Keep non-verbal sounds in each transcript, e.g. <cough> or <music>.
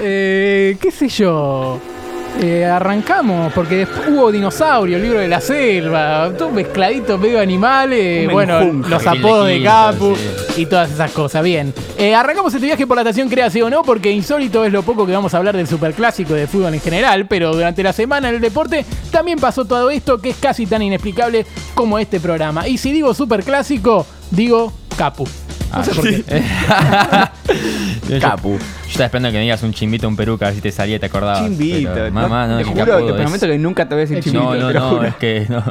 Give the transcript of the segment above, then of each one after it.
Eh, ¿Qué sé yo? Eh, arrancamos porque después hubo dinosaurio, el libro de la selva, todo mezcladito, medio animales, bueno, los apodos de Capu sí. y todas esas cosas. Bien, Eh, arrancamos este viaje por la estación Créase o no, porque insólito es lo poco que vamos a hablar del superclásico de fútbol en general, pero durante la semana en el deporte también pasó todo esto que es casi tan inexplicable como este programa. Y si digo superclásico, digo Capu. <laughs> Por qué. <laughs> Yo- Capu. Yo estaba esperando que me digas un chimbito, un peruca, a ver si te salía y te acordabas. Chimbito. pero, mamá, no, te juro, capudo, te es- prometo que nunca te voy a decir chimbito. No, no, no, juro. es que no.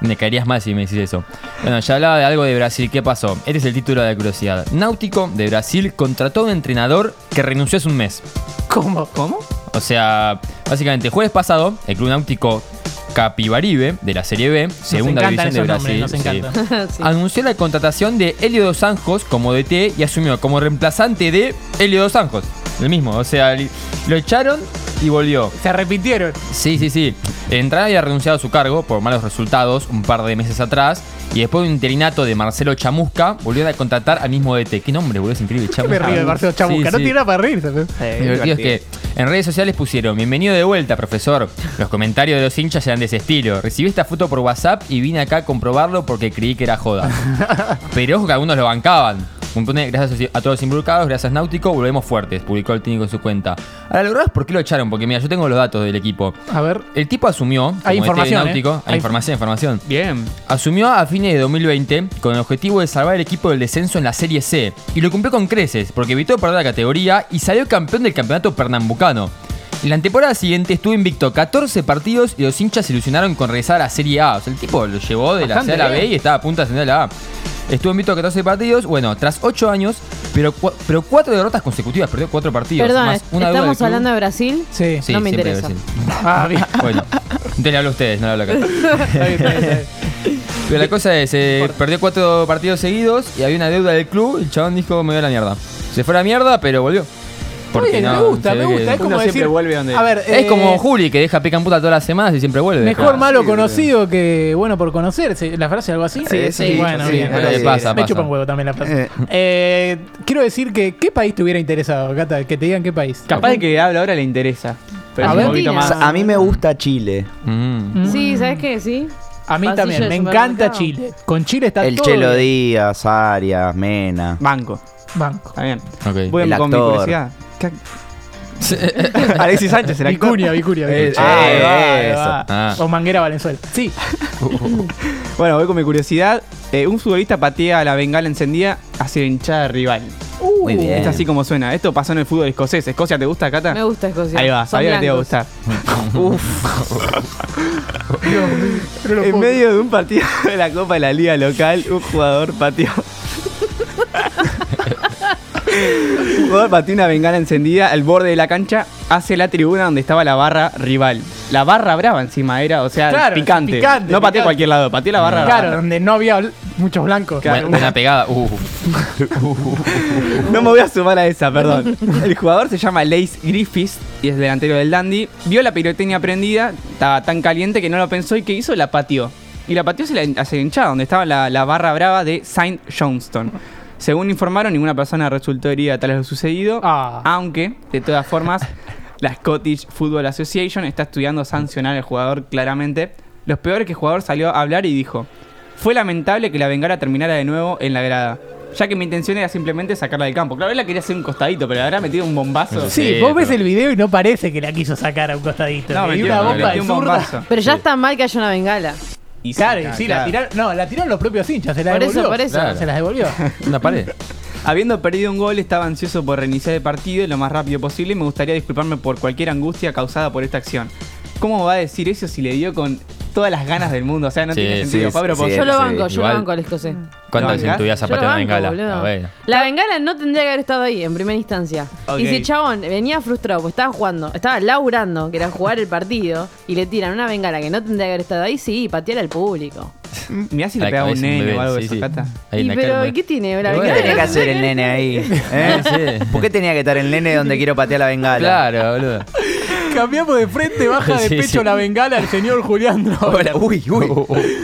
Me caerías mal si me decís eso. Bueno, ya hablaba de algo de Brasil. ¿Qué pasó? Este es el título de la curiosidad. Náutico de Brasil contrató a un entrenador que renunció hace un mes. ¿Cómo? ¿Cómo? O sea, básicamente, jueves pasado, el Club Náutico Capibaribe de la Serie B, segunda división de Brasil, nombres, nos sí, encantan. <laughs> Sí. anunció la contratación de Helio Dos Anjos como DT y asumió como reemplazante de Helio Dos Anjos. El mismo, o sea, lo echaron y volvió. Se arrepintieron. Sí, sí, sí. Entrada había renunciado a su cargo por malos resultados un par de meses atrás. Y después de un interinato de Marcelo Chamusca, volvió a contratar al mismo DT. ¿Qué nombre, boludo? Es increíble. ¿Qué me río de Marcelo Chamusca? Sí, No sí. tiene nada para reírse. Eh, divertido es que en redes sociales pusieron Bienvenido de vuelta, profesor. Los comentarios de los hinchas eran de ese estilo. Recibí esta foto por WhatsApp y vine acá a comprobarlo porque creí que era joda. <laughs> Pero ojo que algunos lo bancaban. Un Gracias a todos los involucrados, gracias Náutico, volvemos fuertes, publicó el técnico en su cuenta. Ahora, lo raro es por qué lo echaron, porque mira, yo tengo los datos del equipo. A ver. El tipo asumió. Hay información, Náutico, ¿eh? hay información, información. Bien. Asumió a fines de 2020 con el objetivo de salvar el equipo del descenso en la Serie C. Y lo cumplió con creces, porque evitó perder la categoría y salió campeón del campeonato pernambucano. En la temporada siguiente estuvo invicto 14 partidos y los hinchas se ilusionaron con regresar a la Serie A. O sea, el tipo lo llevó de la C a la B bien. y estaba a punto de ascender a la A. Estuvo invicto 14 partidos, bueno, tras 8 años, pero, pero 4 derrotas consecutivas, perdió 4 partidos. Perdón, más una ¿estamos hablando de Brasil? Sí. Sí, no me interesa. Brasil. <laughs> Ah, bien. Bueno, entonces le hablo a ustedes, no le hablo acá. <laughs> Pero la cosa es, eh, perdió cuatro partidos seguidos y había una deuda del club y el chabón dijo me voy a la mierda. Se fue a la mierda, pero volvió. Porque Oye, no, me gusta, me gusta. Es como Uno decir. siempre vuelve donde- A ver, Es eh, como Juli que deja pica en puta todas las semanas y siempre vuelve. Mejor Claro. malo sí, conocido que bueno por conocerse. ¿La frase algo así? Sí, sí, bueno, sí, bien. sí, Me sí, pasa, Me pasa. chupa un huevo también la frase. Eh. Eh, quiero decir que, ¿qué país te hubiera interesado, Cata? Que te digan qué país. Capaz de que habla ahora le interesa. Pero A es ver. un poquito más. A mí me gusta Chile. Mm. Mm. Sí, ¿sabes qué? Sí. A mí Pasillo también, me encanta. Chile. Con Chile está El todo Chelo bien. Díaz, Arias, Mena. Banco. Banco. Está bien. Ok. Voy El con mi actor. curiosidad. ¿Qué- <laughs> Alexis Sánchez, el actor. Vicuña, Vicuña. Eh, Vicuña. ah, Ahí va, ahí eso. va. Ah. O Manguera Valenzuela. Sí. <laughs> Bueno, voy con mi curiosidad. Eh, un futbolista patea la bengala encendida hacia la hinchada rival. Muy bien. Es así como suena. Esto pasó en el fútbol escocés. ¿Escocia te gusta, Cata? Me gusta Escocia. Ahí va, Son sabía que te iba a gustar. <laughs> Lo En medio de un partido de la Copa de la Liga local, un jugador pateó. Jugador pateó una bengala encendida al borde de la cancha hacia la tribuna donde estaba la barra rival. La barra brava encima era, o sea, Claro, picante. picante, No pateó picante. a cualquier lado, pateó la barra Claro, brava. donde no había bl- muchos blancos. Claro. Buena, buena pegada. Uh. No me voy a sumar a esa, perdón. El jugador se llama Lace Griffiths y es delantero del Dandy. Vio la pirotecnia prendida, estaba tan caliente que no lo pensó y que hizo la pateó. Y la pateó hacia la, hacia la hinchada, donde estaba la, la barra brava de Saint Johnston. Según informaron, ninguna persona resultó herida tras lo sucedido. Ah. Aunque, de todas formas, <laughs> la Scottish Football Association está estudiando sancionar al jugador claramente. Los peores que el jugador salió a hablar y dijo: Fue lamentable que la bengala terminara de nuevo en la grada. Ya que mi intención era simplemente sacarla del campo. Claro, él la quería hacer un costadito, pero le habrá metido un bombazo. Sí, Sí, vos ves el video y no parece que la quiso sacar a un costadito. No, metió, una bomba de un bombazo. Pero ya Sí. está mal que haya una bengala. Y Claro, sí, la tiraron, no, la tiraron los propios hinchas, se la Por eso, devolvió. por eso. Claro. Se las devolvió. <laughs> Una pared. Habiendo perdido un gol, estaba ansioso por reiniciar el partido lo más rápido posible y me gustaría disculparme por cualquier angustia causada por esta acción. ¿Cómo va a decir eso si le dio con todas las ganas del mundo? O sea, no Sí, tiene sentido, sí, Pablo. sí. porque- Yo lo sí, banco, yo igual. lo banco al escocés. ¿Cuántas veces en tu vida Yo lo zapatear una banco, bengala? boludo. La bengala no tendría que haber estado ahí en primera instancia. Ok. Y si el chabón venía frustrado, pues estaba jugando, estaba laburando, que era jugar el partido, y le tiran una bengala que no tendría que haber estado ahí, sí, patear al público. <laughs> Mirá si le La pegaba un cabeza nene bebé, o algo de sí, sí. Cata. Ahí en y la pero, cara. ¿y qué tiene? La Y ¿Por bengala qué tenía que hacer el nene ahí? <laughs> ¿Eh? Sí. ¿Por qué tenía que estar el nene donde quiero patear la bengala? Claro, boludo. <laughs> Cambiamos de frente, baja de <laughs> Sí, pecho sí. la bengala al señor Julián. <laughs> Hola, uy, uy.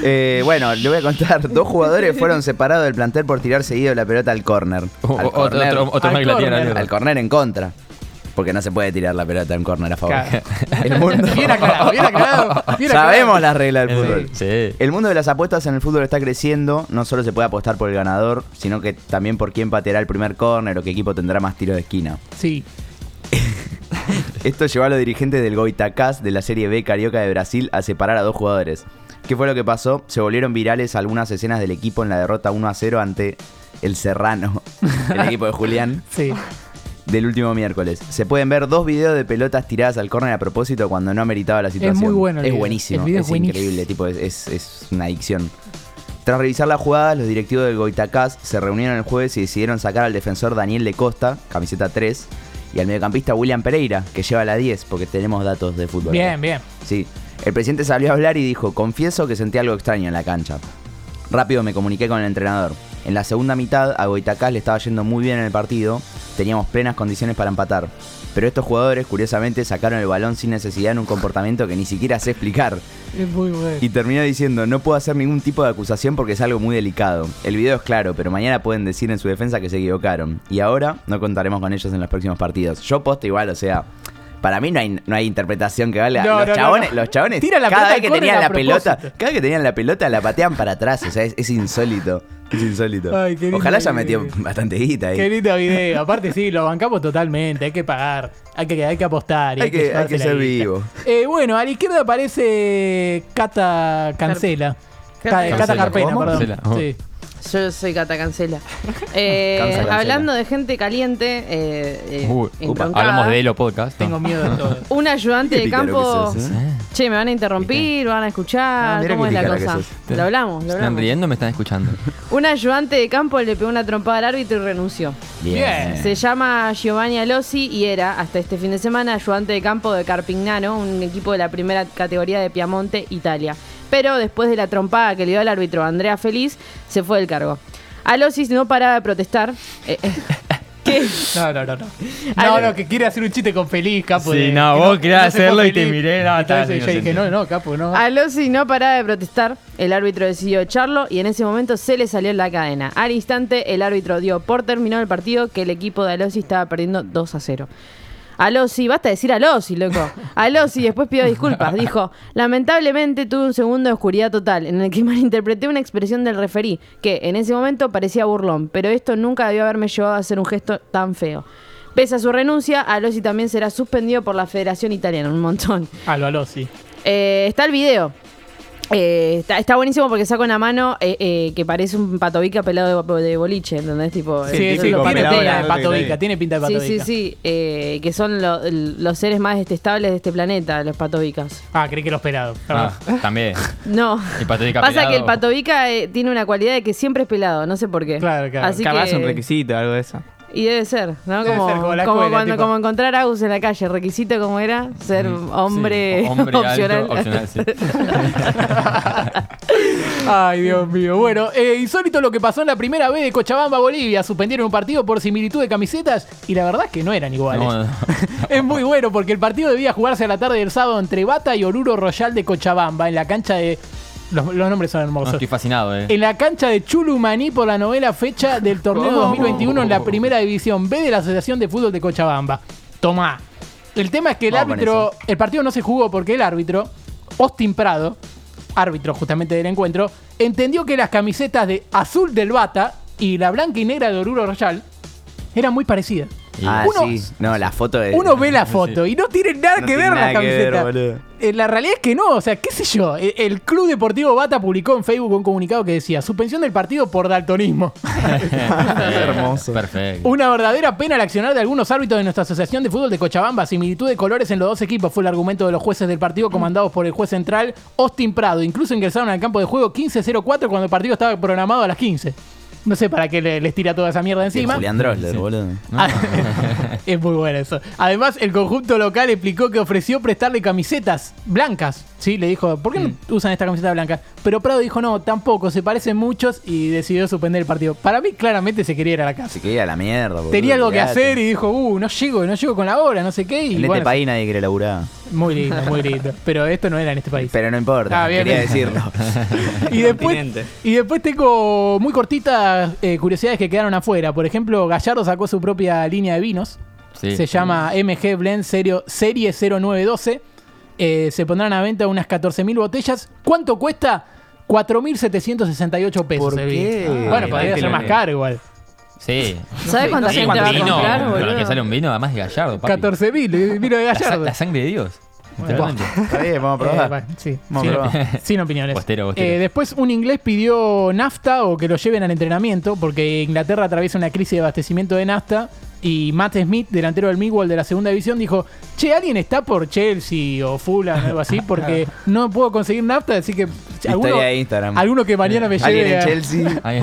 Eh, bueno, le voy a contar. Dos jugadores fueron separados del plantel por tirar seguido la pelota al córner. O- Al o- Otro, otro, otro Al más que la tiene, córner. boludo. Al córner en contra. Porque no se puede tirar la pelota en córner a favor. Claro. El mundo... Bien aclarado, bien aclarado. bien Sabemos las reglas del fútbol. Sí. El mundo de las apuestas en el fútbol está creciendo. No solo se puede apostar por el ganador, sino que también por quién pateará el primer córner o qué equipo tendrá más tiros de esquina. Sí. Esto llevó a los dirigentes del Goitacás de la Serie B Carioca de Brasil a separar a dos jugadores. ¿Qué fue lo que pasó? Se volvieron virales algunas escenas del equipo en la derrota 1 a 0 ante el Serrano, el <laughs> equipo de Julián, Sí. del último miércoles. Se pueden ver dos videos de pelotas tiradas al córner a propósito cuando no ameritaba la situación. muy bueno el Es video. buenísimo, El video es es increíble, tipo, es, es- es una adicción. Tras revisar la jugada, los directivos del Goitacás se reunieron el jueves y decidieron sacar al defensor Daniel de Costa, camiseta 3, y al mediocampista William Pereira, que lleva la 10, porque tenemos datos de fútbol. Bien, bien. Sí. El presidente salió a hablar y dijo, confieso que sentí algo extraño en la cancha. Rápido me comuniqué con el entrenador. En la segunda mitad a Goitacás le estaba yendo muy bien en el partido, teníamos plenas condiciones para empatar. Pero estos jugadores, curiosamente, sacaron el balón sin necesidad en un comportamiento que ni siquiera sé explicar. Es muy bueno. Y terminó diciendo, no puedo hacer ningún tipo de acusación porque es algo muy delicado. El video es claro, pero mañana pueden decir en su defensa que se equivocaron. Y ahora no contaremos con ellos en los próximos partidos. Yo posto igual, o sea, para mí no hay, no hay interpretación que valga. No, los, no, chabones, no. los chabones, Tira la cada pelota vez que tenían la pelota, cada vez que tenían la pelota la patean para atrás, o sea, es, es insólito. Es insólito. Ay, qué lindo Ojalá haya metido bastante guita ahí. Qué lindo video. Aparte, sí, lo bancamos totalmente. Hay que pagar. Hay que, hay que apostar. y Hay que- hay que ser vivo. Eh, bueno, a la izquierda aparece Cata Cancela. Ca- Cancela. Cata Carpena, ¿Cómo? perdón. Cancela. Oh. Sí. Yo soy Cata Cancela. <laughs> Eh, cancela. hablando de gente caliente, eh, eh, Uy, entroncada, hablamos de Elo Podcast. ¿no? Tengo miedo de todo. <laughs> Un ayudante de campo. sos, ¿eh? Che, me van a interrumpir, van a Ah, escuchar. mira ¿Cómo es la cosa? Lo hablamos, lo ¿Se están riendo o me están escuchando? <laughs> Un ayudante de campo le pegó una trompada al árbitro y renunció. Bien. Se llama Giovanni Alossi y era, hasta este fin de semana, ayudante de campo de Carpignano, un equipo de la primera categoría de Piamonte, Italia. Pero después de la trompada que le dio al árbitro Andrea Feliz, se fue del cargo. Alossi no paraba de protestar. Eh, eh, <laughs> ¿Qué? No, no, no, <laughs> no. No, que quiere hacer un chiste con Feliz, capo. Sí, de- no, que vos querías hacerlo y te miré, no, Entonces yo dije, no, sentido. no, capo, no. Alossi no paraba de protestar. El árbitro decidió echarlo y en ese momento se le salió la cadena. Al instante, el árbitro dio por terminado el partido que el equipo de Alossi estaba perdiendo 2 a 0. Alossi, basta decir Alossi, loco. Alossi después pidió disculpas. Dijo, lamentablemente tuve un segundo de oscuridad total en el que <laughs> malinterpreté una expresión del referí, que en ese momento parecía burlón, pero esto nunca debió haberme llevado a hacer un gesto tan feo. Pese a su renuncia, Alossi también será suspendido por la Federación Italiana, un montón. Aló, aló, sí. Eh, está el video. Eh, está, está buenísimo porque saca una mano eh, eh, que parece un patobica pelado de, de boliche, ¿entendés? Tipo, Sí, eh, sí, tiene pinta de sí, patovica, sí. tiene pinta de Sí, patovica. sí, sí, eh, que son lo- los seres más detestables de este planeta, los patovicas. Ah, creí que los pelados. Ah, también. No. El patovica Pasa pelado. que el patovica eh, tiene una cualidad de que siempre es pelado, no sé por qué. Claro, claro. Así Capaz que, un requisito, algo de eso. Y debe ser, ¿no? Debe como, ser como la como escuela, cuando, tipo. como encontrar a Agus en la calle. Requisito como era ser hombre, Sí, <laughs> hombre opcional. alto, opcional, sí. <laughs> Ay, Dios mío. Bueno, eh, insólito lo que pasó en la primera vez de Cochabamba, Bolivia. Suspendieron un partido por similitud de camisetas y la verdad es que no eran iguales. No, no. <laughs> Es muy bueno porque el partido debía jugarse a la tarde del sábado entre Bata y Oruro Royal de Cochabamba en la cancha de... Los, los nombres son No, hermosos. estoy fascinado, eh. En la cancha de Chulumaní por la novela fecha del torneo Oh. 2021 en la primera división B de la Asociación de Fútbol de Cochabamba. Tomá. El tema es que el Vamos árbitro, el partido no se jugó porque el árbitro, Austin Prado, árbitro justamente del encuentro, entendió que las camisetas de azul del Bata y la blanca y negra de Oruro Royal eran muy parecidas. Y- Ah, Uno- sí. No, la foto de. Uno ve la foto y no tienen nada No que tiene ver nada la que ver, camiseta. boludo. Eh, la realidad es que no, o sea, qué sé yo. El, el Club Deportivo Bata publicó en Facebook un comunicado que decía: suspensión del partido por daltonismo. <laughs> Hermoso. Perfecto. Una verdadera pena el accionar de algunos árbitros de nuestra Asociación de Fútbol de Cochabamba. Similitud de colores en los dos equipos fue el argumento de los jueces del partido comandados por el juez central Austin Prado. Incluso ingresaron al campo de juego 15-04 cuando el partido estaba programado a las 15. No sé para qué le- les tira toda esa mierda Sí, encima. Julián Drosler, boludo. Ah, <laughs> <laughs> es muy bueno eso. Además, el conjunto local explicó que ofreció prestarle camisetas blancas. Sí, le dijo, ¿por qué no usan esta camiseta blanca? Pero Prado dijo, no, tampoco, se parecen muchos y decidió suspender el partido. Para mí, claramente se quería ir a la casa. Se quería a la mierda, boludo. Tenía algo que hacer y dijo, uh, no llego, no llego con la hora, no sé qué. Y En bueno, este país nadie quiere laburar. Muy lindo, muy lindo. <laughs> Pero esto no era en este país. Pero no importa, Ah, bien, quería bien. decirlo. <laughs> Y después, y después tengo muy cortitas eh, curiosidades que quedaron afuera. Por ejemplo, Gallardo sacó su propia línea de vinos. Sí. Se llama MG Blend Serio- Serie 0912. Eh, se pondrán a venta unas 14.000 botellas. ¿Cuánto cuesta? 4.768 pesos. ¿Por qué? Bueno, podría ser más caro igual. Sí. ¿Sabes cuánta gente va a vino, comprar, con lo que boludo? sale un vino, además de Gallardo, papi. 14.000, el vino de La, Gallardo. la sangre de Dios. <laughs> Está bien, vamos a Eh, probar. bueno, sí, Vamos sin, a probar. <laughs> sin opiniones. Bostero, bostero. Eh, después un inglés pidió nafta o que lo lleven al entrenamiento porque Inglaterra atraviesa una crisis de abastecimiento de nafta y Matt Smith, delantero del Millwall de la segunda división, dijo, che, ¿alguien está por Chelsea o Fulham o algo así? <laughs> Porque no puedo conseguir nafta, así que alguno, de Instagram. alguno que mañana me Alguien lleve en a- Chelsea. Ahí-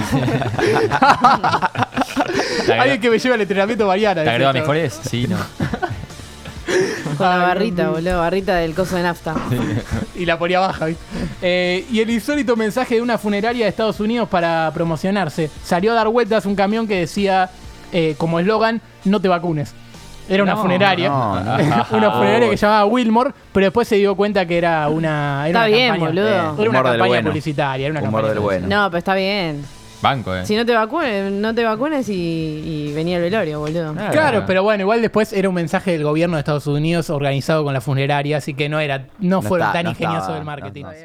¿Te alguien que me lleve al entrenamiento mañana. ¿Te agrego a dice, mejores? Sí, no. Con la barrita, boludo. Barrita del coso de nafta. <laughs> y la ponía baja. ¿viste? Eh, y el insólito mensaje de una funeraria de Estados Unidos para promocionarse. Salió a dar vueltas un camión que decía eh, como eslogan, no te vacunes. Era una No, funeraria. no, no. <laughs> una funeraria que llamaba Wilmore, pero después se dio cuenta que era una, era Está una bien, campaña, boludo. Era una campaña bueno. publicitaria. Era una Humor campaña del bueno. No, pero está bien. Banco, eh. Si no te vacunes, no te vacunes y, y venía el velorio, boludo. Claro, pero bueno, igual después era un mensaje del gobierno de Estados Unidos organizado con la funeraria, así que no era, no, No fue está- tan no ingenioso estaba- del marketing. no, no, sí.